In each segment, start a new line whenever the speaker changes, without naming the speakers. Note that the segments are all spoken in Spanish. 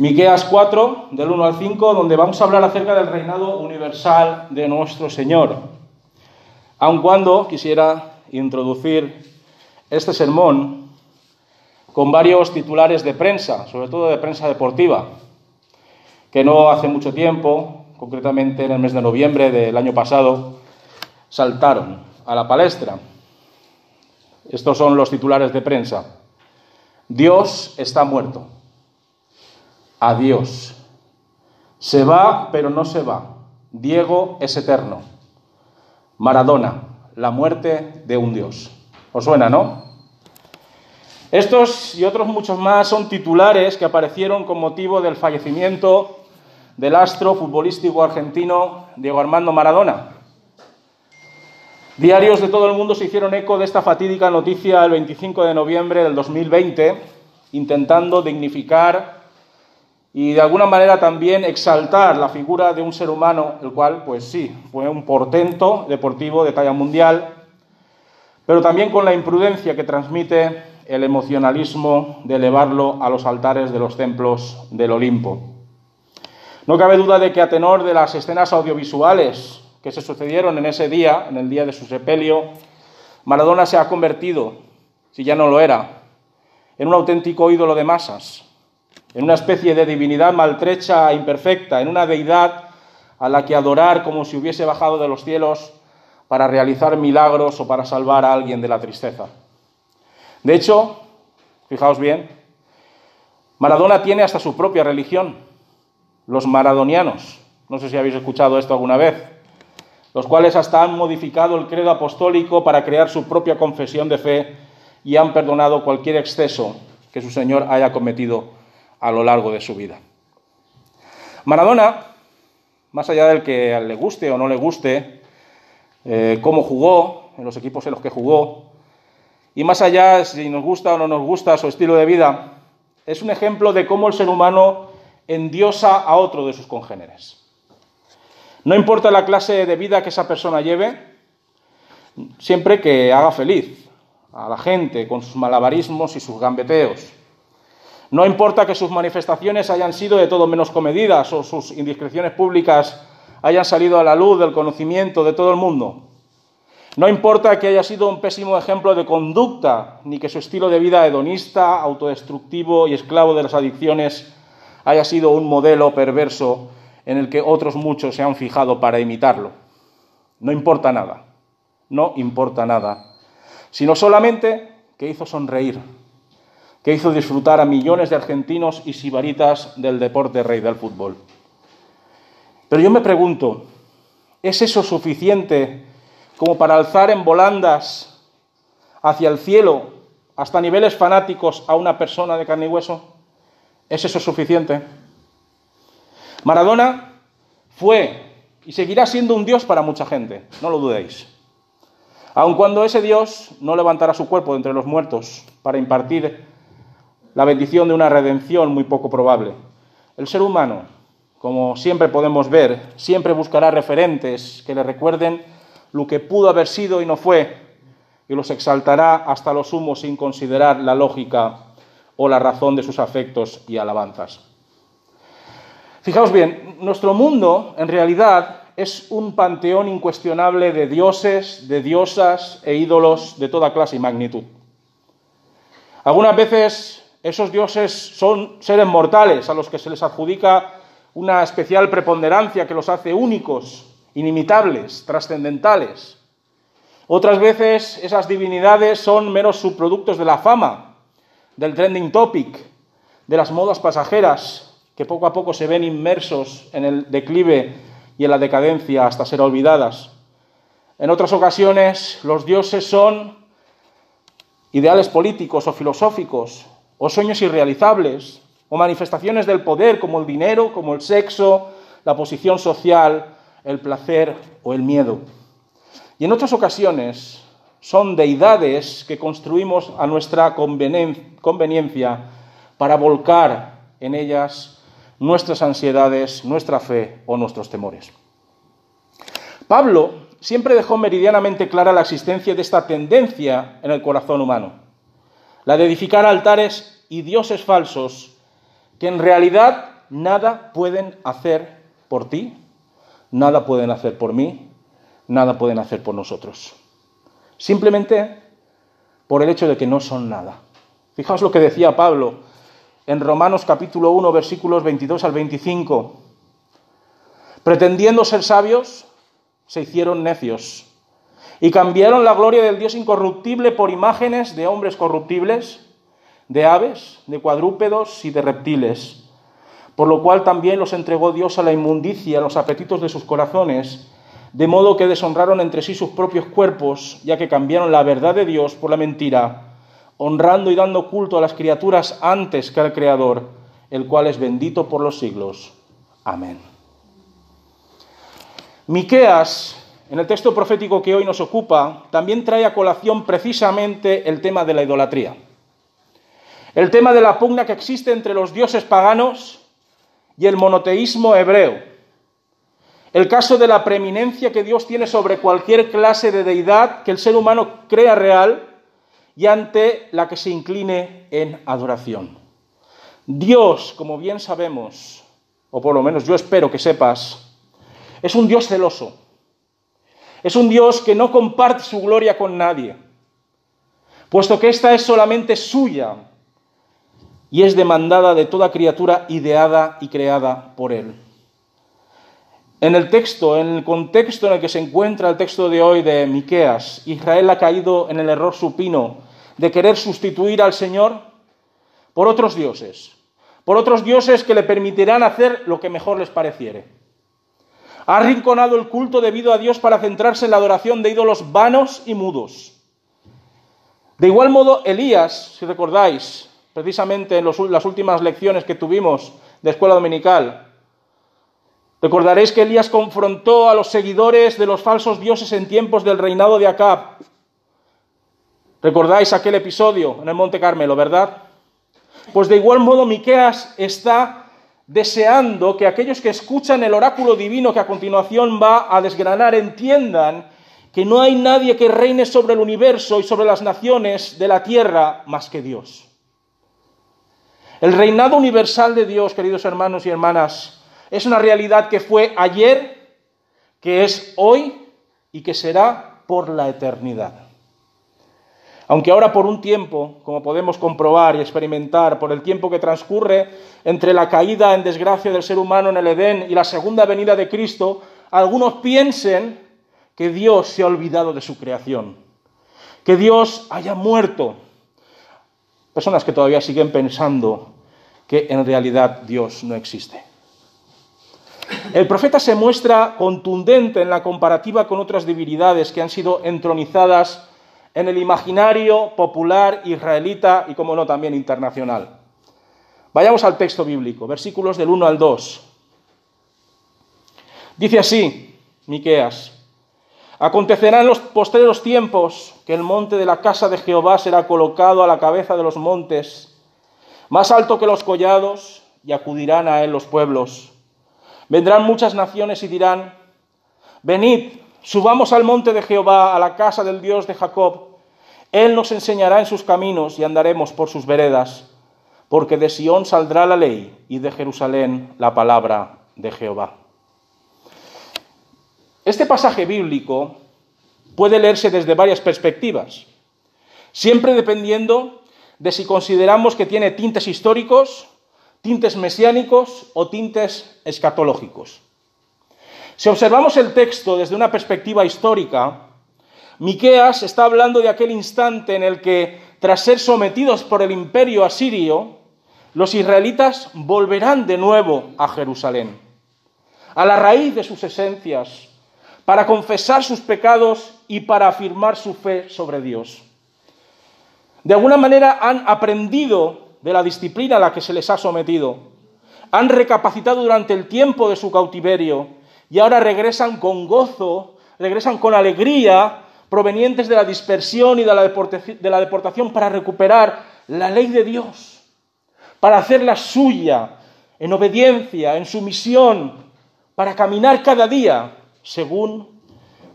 Miqueas 4, del 1 al 5, donde vamos a hablar acerca del reinado universal de nuestro Señor. Aun cuando quisiera introducir este sermón con varios titulares de prensa, sobre todo de prensa deportiva, que no hace mucho tiempo, concretamente en el mes de noviembre del año pasado, saltaron a la palestra. Estos son los titulares de prensa. Dios está muerto. Adiós. Se va, pero no se va. Diego es eterno. Maradona, la muerte de un Dios. ¿Os suena, no? Estos y otros muchos más son titulares que aparecieron con motivo del fallecimiento del astro futbolístico argentino Diego Armando Maradona. Diarios de todo el mundo se hicieron eco de esta fatídica noticia el 25 de noviembre del 2020, intentando dignificar y de alguna manera también exaltar la figura de un ser humano, el cual, pues sí, fue un portento deportivo de talla mundial, pero también con la imprudencia que transmite el emocionalismo de elevarlo a los altares de los templos del Olimpo. No cabe duda de que a tenor de las escenas audiovisuales que se sucedieron en ese día, en el día de su sepelio, Maradona se ha convertido, si ya no lo era, en un auténtico ídolo de masas, en una especie de divinidad maltrecha e imperfecta, en una deidad a la que adorar como si hubiese bajado de los cielos para realizar milagros o para salvar a alguien de la tristeza. De hecho, fijaos bien, Maradona tiene hasta su propia religión, los maradonianos. No sé si habéis escuchado esto alguna vez los cuales hasta han modificado el credo apostólico para crear su propia confesión de fe y han perdonado cualquier exceso que su Señor haya cometido a lo largo de su vida. Maradona, más allá del que le guste o no le guste, eh, cómo jugó, en los equipos en los que jugó, y más allá si nos gusta o no nos gusta su estilo de vida, es un ejemplo de cómo el ser humano endiosa a otro de sus congéneres. No importa la clase de vida que esa persona lleve, siempre que haga feliz a la gente con sus malabarismos y sus gambeteos. No importa que sus manifestaciones hayan sido de todo menos comedidas o sus indiscreciones públicas hayan salido a la luz del conocimiento de todo el mundo. No importa que haya sido un pésimo ejemplo de conducta, ni que su estilo de vida hedonista, autodestructivo y esclavo de las adicciones haya sido un modelo perverso en el que otros muchos se han fijado para imitarlo. No importa nada, no importa nada, sino solamente que hizo sonreír, que hizo disfrutar a millones de argentinos y sibaritas del deporte rey del fútbol. Pero yo me pregunto, ¿es eso suficiente como para alzar en volandas hacia el cielo hasta niveles fanáticos a una persona de carne y hueso? ¿Es eso suficiente? Maradona fue y seguirá siendo un Dios para mucha gente, no lo dudéis. Aun cuando ese Dios no levantará su cuerpo de entre los muertos para impartir la bendición de una redención muy poco probable. El ser humano, como siempre podemos ver, siempre buscará referentes que le recuerden lo que pudo haber sido y no fue, y los exaltará hasta lo sumo sin considerar la lógica o la razón de sus afectos y alabanzas. Fijaos bien, nuestro mundo en realidad es un panteón incuestionable de dioses, de diosas e ídolos de toda clase y magnitud. Algunas veces esos dioses son seres mortales a los que se les adjudica una especial preponderancia que los hace únicos, inimitables, trascendentales. Otras veces esas divinidades son meros subproductos de la fama, del trending topic, de las modas pasajeras que poco a poco se ven inmersos en el declive y en la decadencia hasta ser olvidadas. En otras ocasiones los dioses son ideales políticos o filosóficos, o sueños irrealizables, o manifestaciones del poder como el dinero, como el sexo, la posición social, el placer o el miedo. Y en otras ocasiones son deidades que construimos a nuestra conveniencia para volcar en ellas nuestras ansiedades, nuestra fe o nuestros temores. Pablo siempre dejó meridianamente clara la existencia de esta tendencia en el corazón humano, la de edificar altares y dioses falsos que en realidad nada pueden hacer por ti, nada pueden hacer por mí, nada pueden hacer por nosotros. Simplemente por el hecho de que no son nada. Fijaos lo que decía Pablo en Romanos capítulo 1, versículos 22 al 25. Pretendiendo ser sabios, se hicieron necios y cambiaron la gloria del Dios incorruptible por imágenes de hombres corruptibles, de aves, de cuadrúpedos y de reptiles, por lo cual también los entregó Dios a la inmundicia, a los apetitos de sus corazones, de modo que deshonraron entre sí sus propios cuerpos, ya que cambiaron la verdad de Dios por la mentira, honrando y dando culto a las criaturas antes que al Creador, el cual es bendito por los siglos. Amén. Miqueas, en el texto profético que hoy nos ocupa, también trae a colación precisamente el tema de la idolatría. El tema de la pugna que existe entre los dioses paganos y el monoteísmo hebreo. El caso de la preeminencia que Dios tiene sobre cualquier clase de deidad que el ser humano crea real y ante la que se incline en adoración. Dios, como bien sabemos, o por lo menos yo espero que sepas, es un Dios celoso. Es un Dios que no comparte su gloria con nadie, puesto que esta es solamente suya y es demandada de toda criatura ideada y creada por Él. En el texto, en el contexto en el que se encuentra el texto de hoy de Miqueas, Israel ha caído en el error supino de querer sustituir al Señor por otros dioses, por otros dioses que le permitirán hacer lo que mejor les pareciere. Ha arrinconado el culto debido a Dios para centrarse en la adoración de ídolos vanos y mudos. De igual modo, Elías, si recordáis, precisamente en las últimas lecciones que tuvimos de escuela dominical, Recordaréis que Elías confrontó a los seguidores de los falsos dioses en tiempos del reinado de Acab. Recordáis aquel episodio en el Monte Carmelo, ¿verdad? Pues de igual modo Miqueas está deseando que aquellos que escuchan el oráculo divino que a continuación va a desgranar entiendan que no hay nadie que reine sobre el universo y sobre las naciones de la tierra más que Dios. El reinado universal de Dios, queridos hermanos y hermanas, es una realidad que fue ayer, que es hoy y que será por la eternidad. Aunque ahora por un tiempo, como podemos comprobar y experimentar por el tiempo que transcurre entre la caída en desgracia del ser humano en el Edén y la segunda venida de Cristo, algunos piensen que Dios se ha olvidado de su creación, que Dios haya muerto. Personas que todavía siguen pensando que en realidad Dios no existe. El profeta se muestra contundente en la comparativa con otras divinidades que han sido entronizadas en el imaginario popular israelita y, como no, también internacional. Vayamos al texto bíblico, versículos del 1 al 2. Dice así, Miqueas: Acontecerá en los postreros tiempos que el monte de la casa de Jehová será colocado a la cabeza de los montes, más alto que los collados, y acudirán a él los pueblos Vendrán muchas naciones y dirán, venid, subamos al monte de Jehová, a la casa del Dios de Jacob. Él nos enseñará en sus caminos y andaremos por sus veredas, porque de Sión saldrá la ley y de Jerusalén la palabra de Jehová. Este pasaje bíblico puede leerse desde varias perspectivas, siempre dependiendo de si consideramos que tiene tintes históricos tintes mesiánicos o tintes escatológicos. Si observamos el texto desde una perspectiva histórica, Miqueas está hablando de aquel instante en el que, tras ser sometidos por el imperio asirio, los israelitas volverán de nuevo a Jerusalén, a la raíz de sus esencias, para confesar sus pecados y para afirmar su fe sobre Dios. De alguna manera han aprendido de la disciplina a la que se les ha sometido. Han recapacitado durante el tiempo de su cautiverio y ahora regresan con gozo, regresan con alegría, provenientes de la dispersión y de la, deportación para recuperar la ley de Dios, para hacerla suya, en obediencia, en sumisión, para caminar cada día según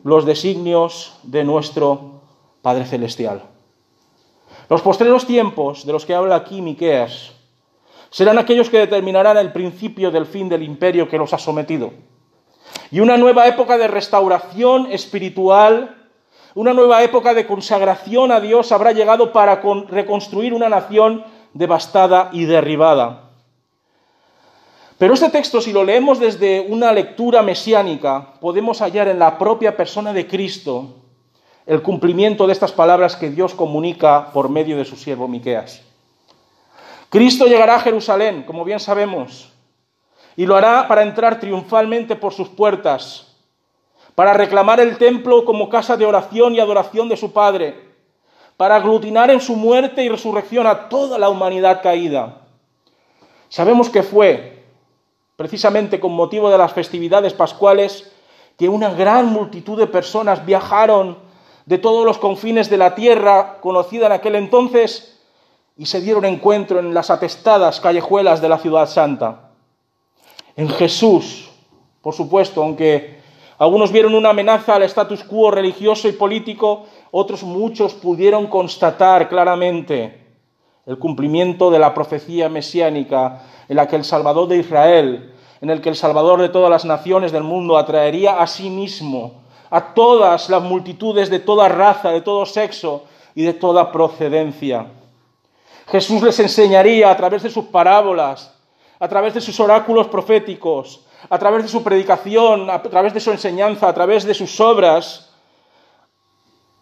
los designios de nuestro Padre Celestial. Los postreros tiempos de los que habla aquí Miqueas Serán aquellos que determinarán el principio del fin del imperio que los ha sometido. Y una nueva época de restauración espiritual, una nueva época de consagración a Dios habrá llegado para reconstruir una nación devastada y derribada. Pero este texto, si lo leemos desde una lectura mesiánica, podemos hallar en la propia persona de Cristo el cumplimiento de estas palabras que Dios comunica por medio de su siervo Miqueas. Cristo llegará a Jerusalén, como bien sabemos, y lo hará para entrar triunfalmente por sus puertas, para reclamar el templo como casa de oración y adoración de su Padre, para aglutinar en su muerte y resurrección a toda la humanidad caída. Sabemos que fue, precisamente con motivo de las festividades pascuales, que una gran multitud de personas viajaron de todos los confines de la tierra conocida en aquel entonces y se dieron encuentro en las atestadas callejuelas de la ciudad santa. En Jesús, por supuesto, aunque algunos vieron una amenaza al status quo religioso y político, otros muchos pudieron constatar claramente el cumplimiento de la profecía mesiánica en la que el Salvador de Israel, en el que el Salvador de todas las naciones del mundo atraería a sí mismo a todas las multitudes de toda raza, de todo sexo y de toda procedencia. Jesús les enseñaría a través de sus parábolas, a través de sus oráculos proféticos, a través de su predicación, a través de su enseñanza, a través de sus obras,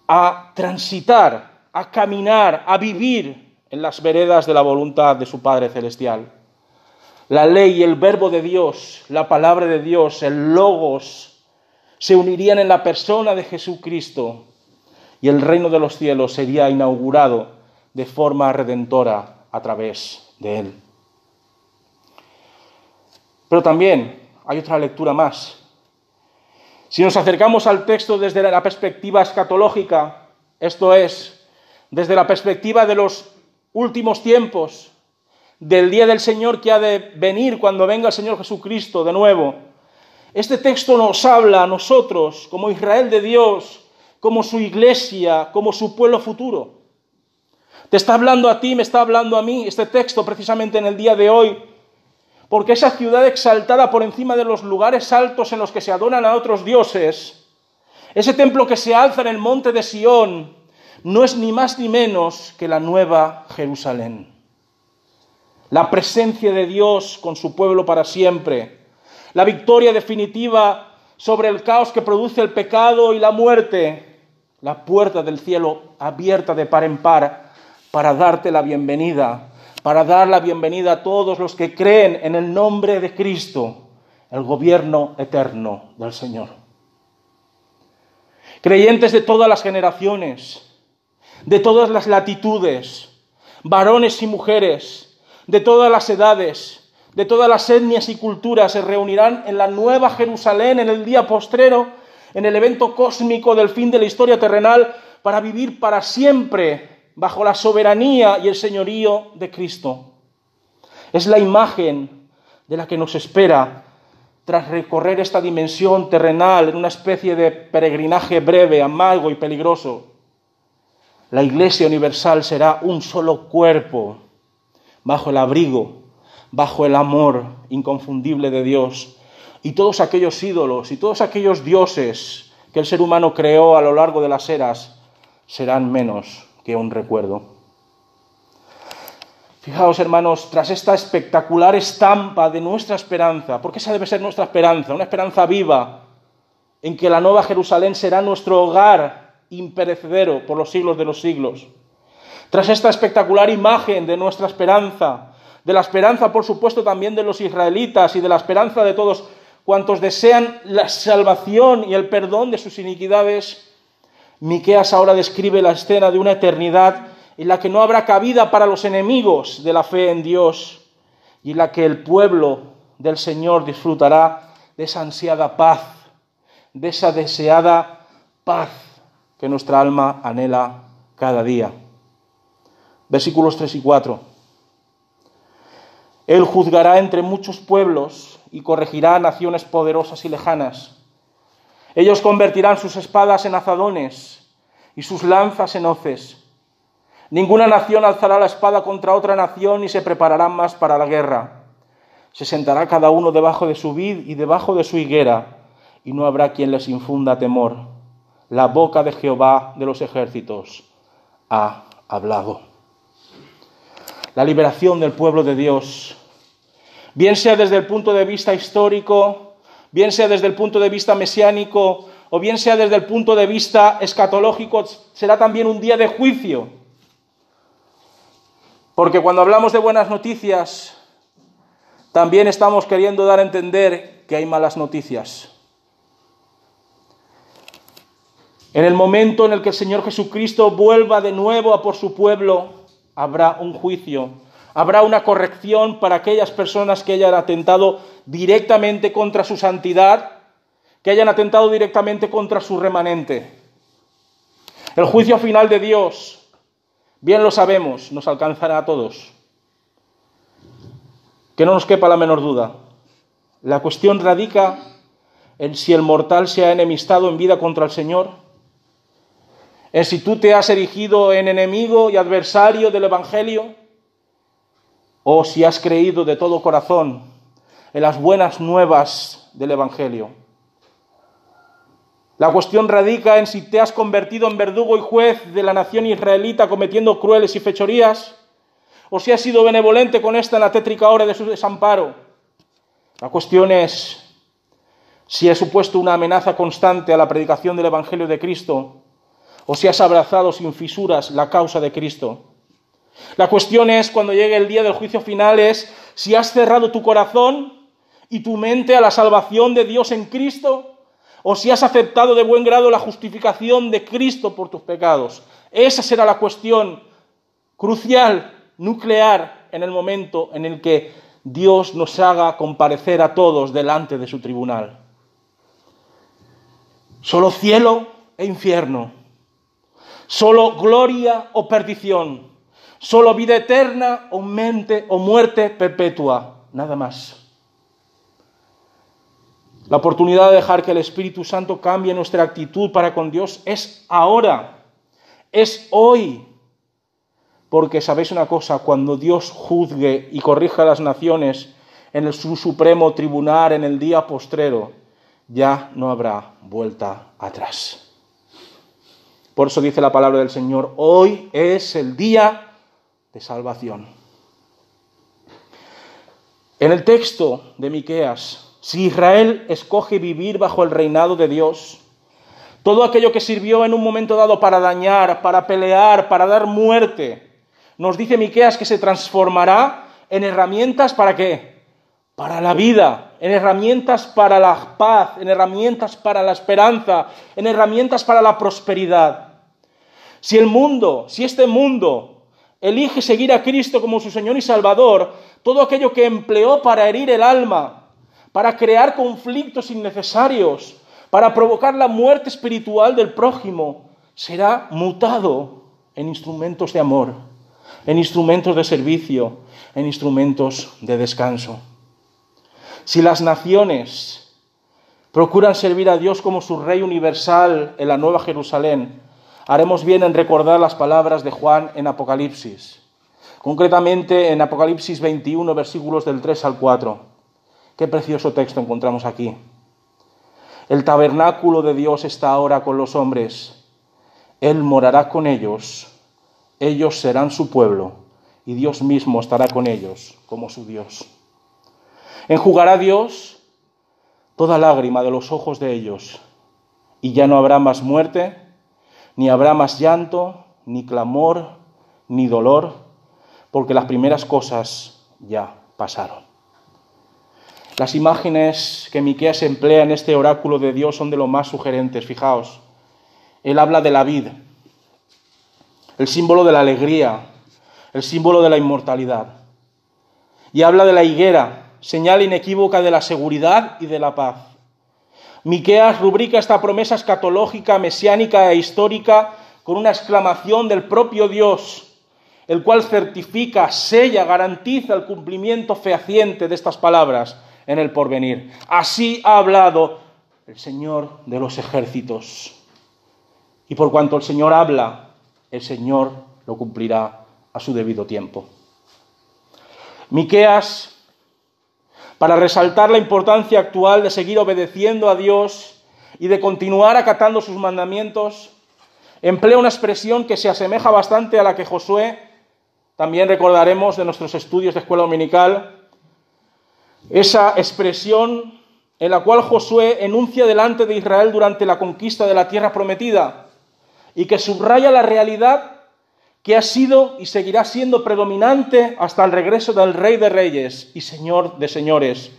a transitar, a caminar, a vivir en las veredas de la voluntad de su Padre Celestial. La ley el verbo de Dios, la palabra de Dios, el logos, se unirían en la persona de Jesucristo y el reino de los cielos sería inaugurado de forma redentora a través de él. Pero también hay otra lectura más. Si nos acercamos al texto desde la perspectiva escatológica, esto es, desde la perspectiva de los últimos tiempos, del día del Señor que ha de venir cuando venga el Señor Jesucristo de nuevo, este texto nos habla a nosotros como Israel de Dios, como su iglesia, como su pueblo futuro. Te está hablando a ti, me está hablando a mí este texto precisamente en el día de hoy, porque esa ciudad exaltada por encima de los lugares altos en los que se adoran a otros dioses, ese templo que se alza en el monte de Sión, no es ni más ni menos que la nueva Jerusalén. La presencia de Dios con su pueblo para siempre la victoria definitiva sobre el caos que produce el pecado y la muerte, la puerta del cielo abierta de par en par para darte la bienvenida, para dar la bienvenida a todos los que creen en el nombre de Cristo, el gobierno eterno del Señor. Creyentes de todas las generaciones, de todas las latitudes, varones y mujeres, de todas las edades, de todas las etnias y culturas se reunirán en la nueva Jerusalén en el día postrero, en el evento cósmico del fin de la historia terrenal, para vivir para siempre bajo la soberanía y el señorío de Cristo. Es la imagen de la que nos espera tras recorrer esta dimensión terrenal en una especie de peregrinaje breve, amargo y peligroso. La Iglesia Universal será un solo cuerpo bajo el abrigo bajo el amor inconfundible de Dios. Y todos aquellos ídolos y todos aquellos dioses que el ser humano creó a lo largo de las eras serán menos que un recuerdo. Fijaos, hermanos, tras esta espectacular estampa de nuestra esperanza, porque esa debe ser nuestra esperanza, una esperanza viva, en que la nueva Jerusalén será nuestro hogar imperecedero por los siglos de los siglos. Tras esta espectacular imagen de nuestra esperanza, de la esperanza, por supuesto, también de los israelitas y de la esperanza de todos cuantos desean la salvación y el perdón de sus iniquidades. Miqueas ahora describe la escena de una eternidad en la que no habrá cabida para los enemigos de la fe en Dios y en la que el pueblo del Señor disfrutará de esa ansiada paz, de esa deseada paz que nuestra alma anhela cada día. Versículos 3 y 4. Él juzgará entre muchos pueblos y corregirá naciones poderosas y lejanas. Ellos convertirán sus espadas en azadones y sus lanzas en hoces. Ninguna nación alzará la espada contra otra nación y se prepararán más para la guerra. Se sentará cada uno debajo de su vid y debajo de su higuera, y no habrá quien les infunda temor. La boca de Jehová de los ejércitos ha hablado. La liberación del pueblo de Dios, bien sea desde el punto de vista histórico, bien sea desde el punto de vista mesiánico, o bien sea desde el punto de vista escatológico, será también un día de juicio porque cuando hablamos de buenas noticias, también estamos queriendo dar a entender que hay malas noticias. En el momento en el que el Señor Jesucristo vuelva de nuevo a por su pueblo, habrá un juicio, habrá una corrección para aquellas personas que hayan atentado directamente contra su santidad, que hayan atentado directamente contra su remanente. El juicio final de Dios Bien lo sabemos, nos alcanzará a todos. Que no nos quepa la menor duda. La cuestión radica en si el mortal se ha enemistado en vida contra el Señor, en si tú te has erigido en enemigo y adversario del Evangelio, o si has creído de todo corazón en las buenas nuevas del Evangelio. La cuestión radica en si te has convertido en verdugo y juez de la nación israelita cometiendo crueles y fechorías, o si has sido benevolente con esta en la tétrica hora de su desamparo. La cuestión es si has supuesto una amenaza constante a la predicación del Evangelio de Cristo, o si has abrazado sin fisuras la causa de Cristo. La cuestión es, cuando llegue el día del juicio final, es si has cerrado tu corazón y tu mente a la salvación de Dios en Cristo, o si has aceptado de buen grado la justificación de Cristo por tus pecados. Esa será la cuestión crucial, nuclear, en el momento en el que Dios nos haga comparecer a todos delante de su tribunal. Solo cielo e infierno. Solo gloria o perdición. Solo vida eterna o mente o muerte perpetua. Nada más. La oportunidad de dejar que el Espíritu Santo cambie nuestra actitud para con Dios es ahora, es hoy. Porque sabéis una cosa, cuando Dios juzgue y corrija a las naciones en el, su supremo tribunal en el día postrero, ya no habrá vuelta atrás. Por eso dice la palabra del Señor, hoy es el día de salvación. En el texto de Miqueas si Israel escoge vivir bajo el reinado de Dios, todo aquello que sirvió en un momento dado para dañar, para pelear, para dar muerte, nos dice Miqueas que se transformará en herramientas para qué? Para la vida, en herramientas para la paz, en herramientas para la esperanza, en herramientas para la prosperidad. Si el mundo, si este mundo elige seguir a Cristo como su Señor y Salvador, todo aquello que empleó para herir el alma, para crear conflictos innecesarios, para provocar la muerte espiritual del prójimo, será mutado en instrumentos de amor, en instrumentos de servicio, en instrumentos de descanso. Si las naciones procuran servir a Dios como su Rey universal en la Nueva Jerusalén, haremos bien en recordar las palabras de Juan en Apocalipsis, concretamente en Apocalipsis 21, versículos del 3 al 4. Qué precioso texto encontramos aquí. El tabernáculo de Dios está ahora con los hombres. Él morará con ellos. Ellos serán su pueblo y Dios mismo estará con ellos como su Dios. Enjugará Dios toda lágrima de los ojos de ellos y ya no habrá más muerte, ni habrá más llanto, ni clamor, ni dolor, porque las primeras cosas ya pasaron. Las imágenes que Miqueas emplea en este oráculo de Dios son de lo más sugerentes, fijaos. Él habla de la vida, el símbolo de la alegría, el símbolo de la inmortalidad. Y habla de la higuera, señal inequívoca de la seguridad y de la paz. Miqueas rubrica esta promesa escatológica, mesiánica e histórica con una exclamación del propio Dios, el cual certifica, sella, garantiza el cumplimiento fehaciente de estas palabras en el porvenir. Así ha hablado el Señor de los ejércitos. Y por cuanto el Señor habla, el Señor lo cumplirá a su debido tiempo. Miqueas, para resaltar la importancia actual de seguir obedeciendo a Dios y de continuar acatando sus mandamientos, emplea una expresión que se asemeja bastante a la que Josué, también recordaremos de nuestros estudios de escuela dominical, esa expresión en la cual Josué enuncia delante de Israel durante la conquista de la tierra prometida y que subraya la realidad que ha sido y seguirá siendo predominante hasta el regreso del Rey de Reyes y Señor de Señores,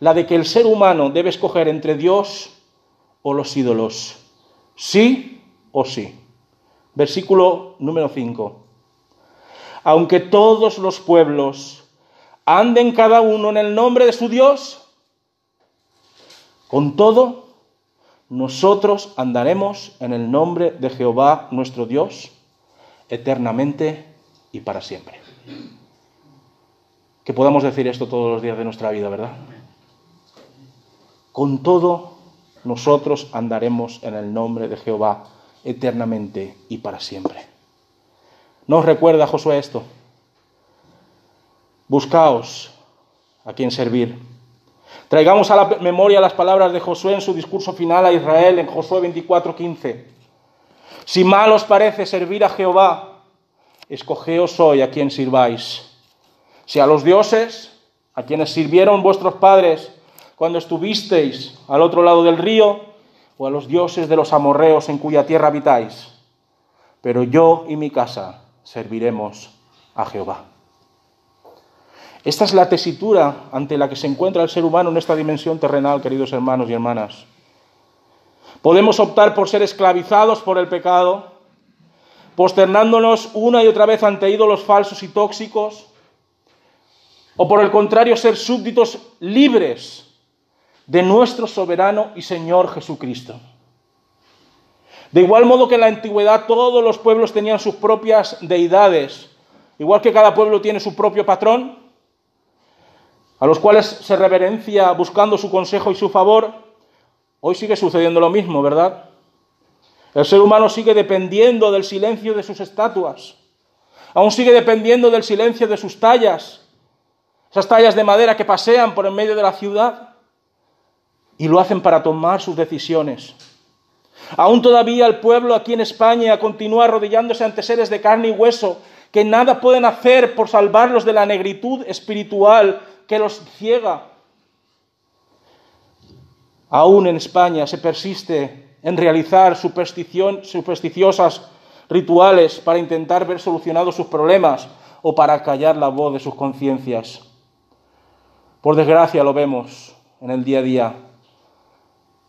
la de que el ser humano debe escoger entre Dios o los ídolos, sí o sí. Versículo número 5. Aunque todos los pueblos anden cada uno en el nombre de su Dios, con todo, nosotros andaremos en el nombre de Jehová nuestro Dios eternamente y para siempre. Que podamos decir esto todos los días de nuestra vida, ¿verdad? Con todo, nosotros andaremos en el nombre de Jehová eternamente y para siempre. ¿No os recuerda Josué esto? Buscaos a quien servir. Traigamos a la memoria las palabras de Josué en su discurso final a Israel en Josué 24:15. Si mal os parece servir a Jehová, escogeos hoy a quien sirváis. Si a los dioses, a quienes sirvieron vuestros padres cuando estuvisteis al otro lado del río, o a los dioses de los amorreos en cuya tierra habitáis. Pero yo y mi casa serviremos a Jehová. Esta es la tesitura ante la que se encuentra el ser humano en esta dimensión terrenal, queridos hermanos y hermanas. Podemos optar por ser esclavizados por el pecado, posternándonos una y otra vez ante ídolos falsos y tóxicos, o por el contrario ser súbditos libres de nuestro soberano y Señor Jesucristo. De igual modo que en la antigüedad todos los pueblos tenían sus propias deidades, igual que cada pueblo tiene su propio patrón, a los cuales se reverencia buscando su consejo y su favor, hoy sigue sucediendo lo mismo, ¿verdad? El ser humano sigue dependiendo del silencio de sus estatuas, aún sigue dependiendo del silencio de sus tallas, esas tallas de madera que pasean por en medio de la ciudad y lo hacen para tomar sus decisiones. Aún todavía el pueblo aquí en España continúa arrodillándose ante seres de carne y hueso que nada pueden hacer por salvarlos de la negritud espiritual que los ciega. Aún en España se persiste en realizar supersticiosas rituales para intentar ver solucionados sus problemas o para callar la voz de sus conciencias. Por desgracia lo vemos en el día a día.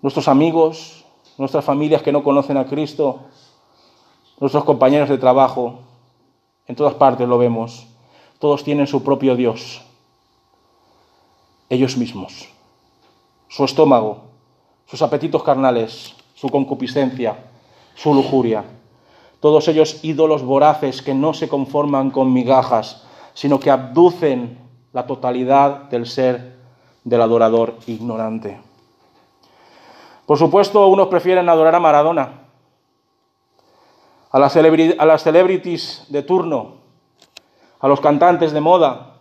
Nuestros amigos, nuestras familias que no conocen a Cristo, nuestros compañeros de trabajo, en todas partes lo vemos. Todos tienen su propio Dios ellos mismos, su estómago, sus apetitos carnales, su concupiscencia, su lujuria. Todos ellos ídolos voraces que no se conforman con migajas, sino que abducen la totalidad del ser del adorador ignorante. Por supuesto, unos prefieren adorar a Maradona, a las, celebrities de turno, a los cantantes de moda,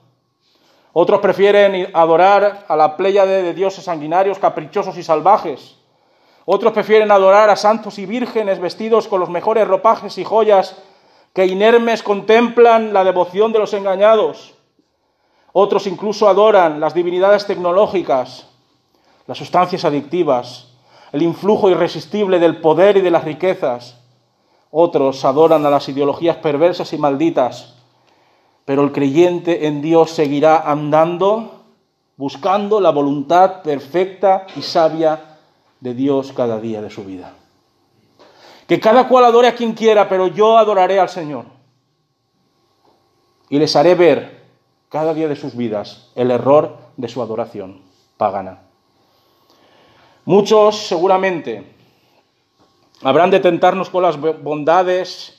otros prefieren adorar a la pléyade de dioses sanguinarios, caprichosos y salvajes. Otros prefieren adorar a santos y vírgenes vestidos con los mejores ropajes y joyas que inermes contemplan la devoción de los engañados. Otros incluso adoran las divinidades tecnológicas, las sustancias adictivas, el influjo irresistible del poder y de las riquezas. Otros adoran a las ideologías perversas y malditas pero el creyente en Dios seguirá andando buscando la voluntad perfecta y sabia de Dios cada día de su vida. Que cada cual adore a quien quiera, pero yo adoraré al Señor. Y les haré ver cada día de sus vidas el error de su adoración pagana. Muchos seguramente habrán de tentarnos con las bondades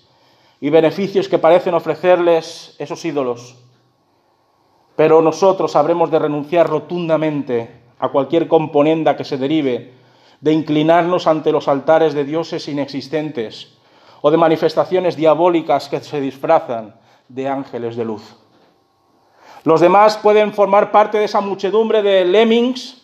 y beneficios que parecen ofrecerles esos ídolos. Pero nosotros habremos de renunciar rotundamente a cualquier componenda que se derive de inclinarnos ante los altares de dioses inexistentes o de manifestaciones diabólicas que se disfrazan de ángeles de luz. Los demás pueden formar parte de esa muchedumbre de lemmings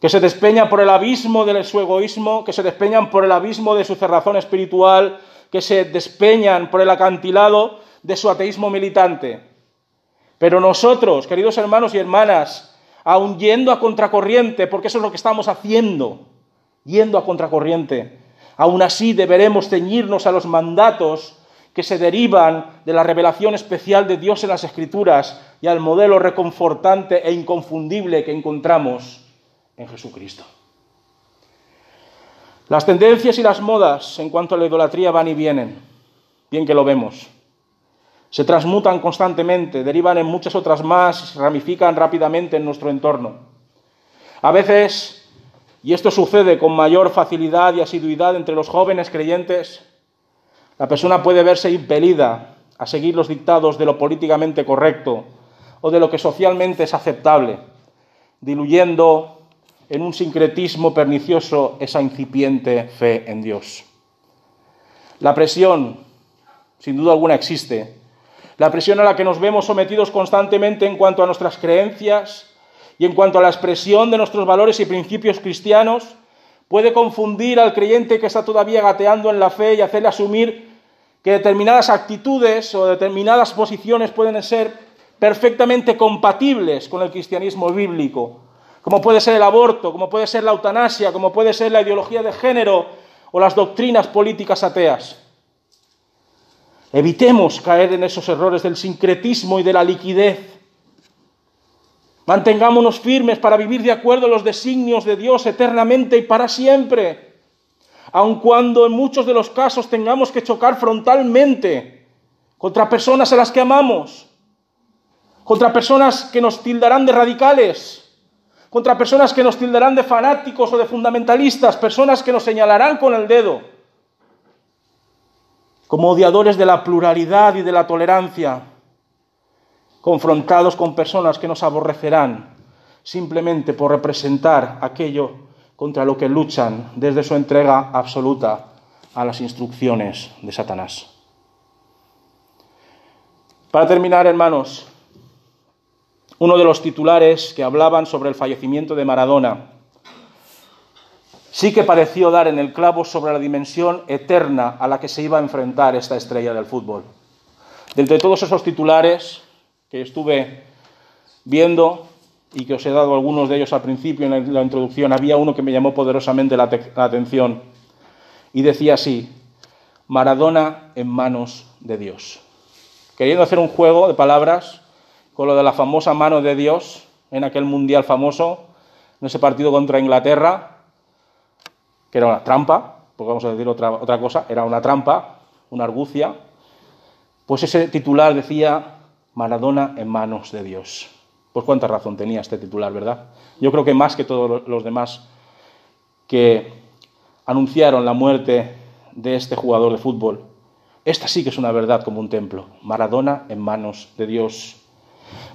que se despeñan por el abismo de su egoísmo, que se despeñan por el abismo de su cerrazón espiritual, que se despeñan por el acantilado de su ateísmo militante. Pero nosotros, queridos hermanos y hermanas, aun yendo a contracorriente, porque eso es lo que estamos haciendo, yendo a contracorriente, aún así deberemos ceñirnos a los mandatos que se derivan de la revelación especial de Dios en las Escrituras y al modelo reconfortante e inconfundible que encontramos en Jesucristo. Las tendencias y las modas en cuanto a la idolatría van y vienen, bien que lo vemos se transmutan constantemente, derivan en muchas otras más, se ramifican rápidamente en nuestro entorno. A veces, y esto sucede con mayor facilidad y asiduidad entre los jóvenes creyentes, la persona puede verse impelida a seguir los dictados de lo políticamente correcto o de lo que socialmente es aceptable, diluyendo en un sincretismo pernicioso esa incipiente fe en Dios. La presión, sin duda alguna, existe la presión a la que nos vemos sometidos constantemente en cuanto a nuestras creencias y en cuanto a la expresión de nuestros valores y principios cristianos puede confundir al creyente que está todavía gateando en la fe y hacerle asumir que determinadas actitudes o determinadas posiciones pueden ser perfectamente compatibles con el cristianismo bíblico, como puede ser el aborto, como puede ser la eutanasia, como puede ser la ideología de género o las doctrinas políticas ateas. Evitemos caer en esos errores del sincretismo y de la liquidez. Mantengámonos firmes para vivir de acuerdo a los designios de Dios eternamente y para siempre, aun cuando en muchos de los casos tengamos que chocar frontalmente contra personas a las que amamos, contra personas que nos tildarán de radicales, contra personas que nos tildarán de fanáticos o de fundamentalistas, personas que nos señalarán con el dedo como odiadores de la pluralidad y de la tolerancia, confrontados con personas que nos aborrecerán simplemente por representar aquello contra lo que luchan desde su entrega absoluta a las instrucciones de Satanás. Para terminar, hermanos, uno de los titulares que hablaban sobre el fallecimiento de Maradona sí que pareció dar en el clavo sobre la dimensión eterna a la que se iba a enfrentar esta estrella del fútbol. De entre todos esos titulares que estuve viendo y que os he dado algunos de ellos al principio en la introducción, había uno que me llamó poderosamente la, la atención y decía así, Maradona en manos de Dios. Queriendo hacer un juego de palabras con lo de la famosa mano de Dios en aquel mundial famoso, en ese partido contra Inglaterra, que era una trampa, porque vamos a decir otra, otra cosa, era una trampa, una argucia, pues ese titular decía Maradona en manos de Dios. Pues cuánta razón tenía este titular, ¿verdad? Yo creo que más que todos los demás que anunciaron la muerte de este jugador de fútbol, esta sí que es una verdad como un templo. Maradona en manos de Dios.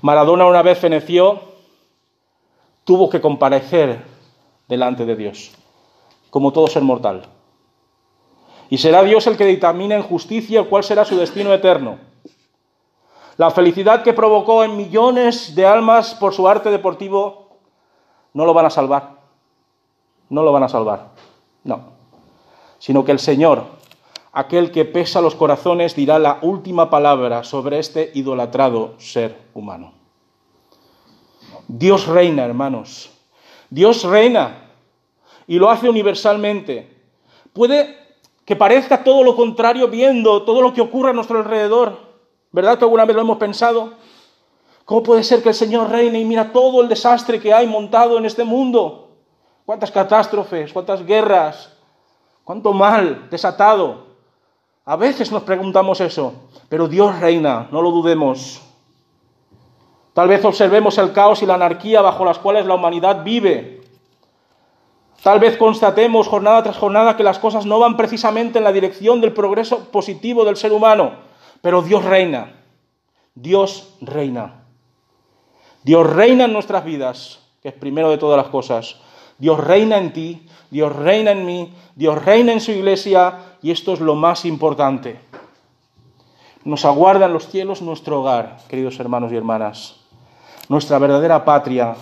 Maradona una vez feneció, tuvo que comparecer delante de Dios como todo ser mortal. Y será Dios el que dictamina en justicia cuál será su destino eterno. La felicidad que provocó en millones de almas por su arte deportivo no lo van a salvar. No lo van a salvar. No. Sino que el Señor, aquel que pesa los corazones, dirá la última palabra sobre este idolatrado ser humano. Dios reina, hermanos. Dios reina y lo hace universalmente. Puede que parezca todo lo contrario viendo todo lo que ocurre a nuestro alrededor. ¿Verdad que alguna vez lo hemos pensado? ¿Cómo puede ser que el Señor reine y mira todo el desastre que hay montado en este mundo? ¿Cuántas catástrofes? ¿Cuántas guerras? ¿Cuánto mal desatado? A veces nos preguntamos eso, pero Dios reina, no lo dudemos. Tal vez observemos el caos y la anarquía bajo las cuales la humanidad vive Tal vez constatemos jornada tras jornada que las cosas no van precisamente en la dirección del progreso positivo del ser humano, pero Dios reina. Dios reina. Dios reina en nuestras vidas, que es primero de todas las cosas. Dios reina en ti, Dios reina en mí, Dios reina en su iglesia y esto es lo más importante. Nos aguarda en los cielos nuestro hogar, queridos hermanos y hermanas, nuestra verdadera patria,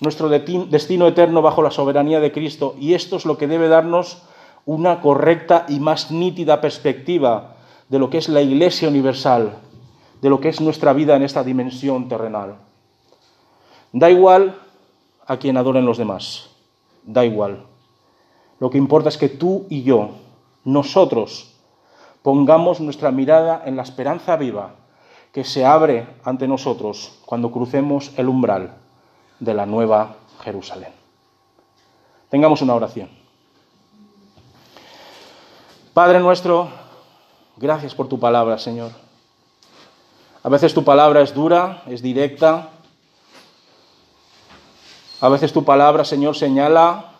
nuestro destino eterno bajo la soberanía de Cristo y esto es lo que debe darnos una correcta y más nítida perspectiva de lo que es la Iglesia universal, de lo que es nuestra vida en esta dimensión terrenal. Da igual a quien adoren los demás, da igual. Lo que importa es que tú y yo, nosotros, pongamos nuestra mirada en la esperanza viva que se abre ante nosotros cuando crucemos el umbral de la nueva Jerusalén. Tengamos una oración. Padre nuestro, gracias por tu palabra, Señor. A veces tu palabra es dura, es directa. A veces tu palabra, Señor, señala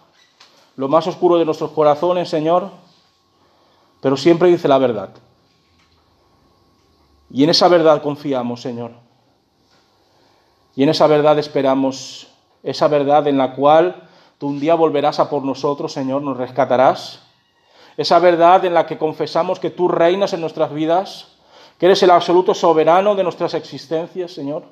lo más oscuro de nuestros corazones, Señor, pero siempre dice la verdad. Y en esa verdad confiamos, Señor. Y en esa verdad esperamos, esa verdad en la cual tú un día volverás a por nosotros, Señor, nos rescatarás. Esa verdad en la que confesamos que tú reinas en nuestras vidas que eres el absoluto soberano de nuestras existencias, Señor.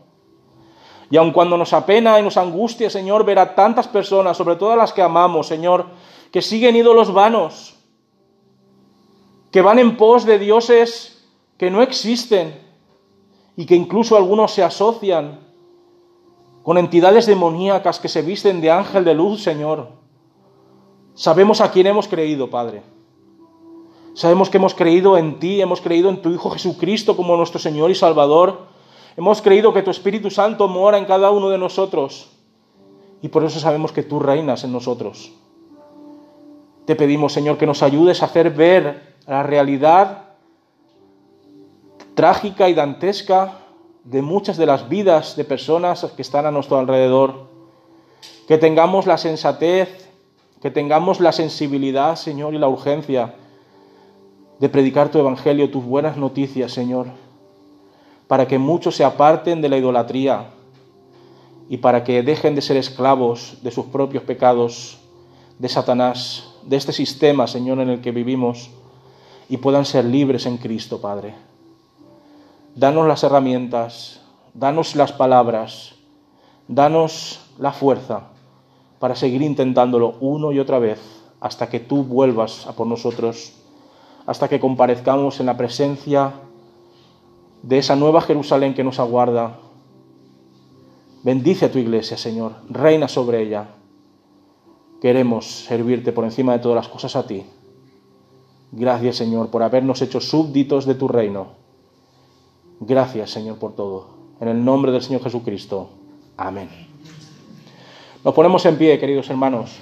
Y aun cuando nos apena y nos angustia, Señor, ver a tantas personas, sobre todo las que amamos, Señor, que siguen ídolos vanos, que van en pos de dioses que no existen y que incluso algunos se asocian con entidades demoníacas que se visten de ángel de luz, Señor. Sabemos a quién hemos creído, Padre. Sabemos que hemos creído en ti, hemos creído en tu Hijo Jesucristo como nuestro Señor y Salvador. Hemos creído que tu Espíritu Santo mora en cada uno de nosotros. Y por eso sabemos que tú reinas en nosotros. Te pedimos, Señor, que nos ayudes a hacer ver la realidad trágica y dantesca de muchas de las vidas de personas que están a nuestro alrededor. Que tengamos la sensatez, que tengamos la sensibilidad, Señor, y la urgencia de predicar tu evangelio, tus buenas noticias, Señor, para que muchos se aparten de la idolatría y para que dejen de ser esclavos de sus propios pecados, de Satanás, de este sistema, Señor, en el que vivimos y puedan ser libres en Cristo, Padre. Danos las herramientas, danos las palabras, danos la fuerza para seguir intentándolo uno y otra vez hasta que tú vuelvas a por nosotros hasta que comparezcamos en la presencia de esa nueva Jerusalén que nos aguarda. Bendice a tu iglesia, Señor, reina sobre ella. Queremos servirte por encima de todas las cosas a ti. Gracias, Señor, por habernos hecho súbditos de tu reino. Gracias, Señor, por todo. En el nombre del Señor Jesucristo. Amén. Nos ponemos en pie, queridos hermanos.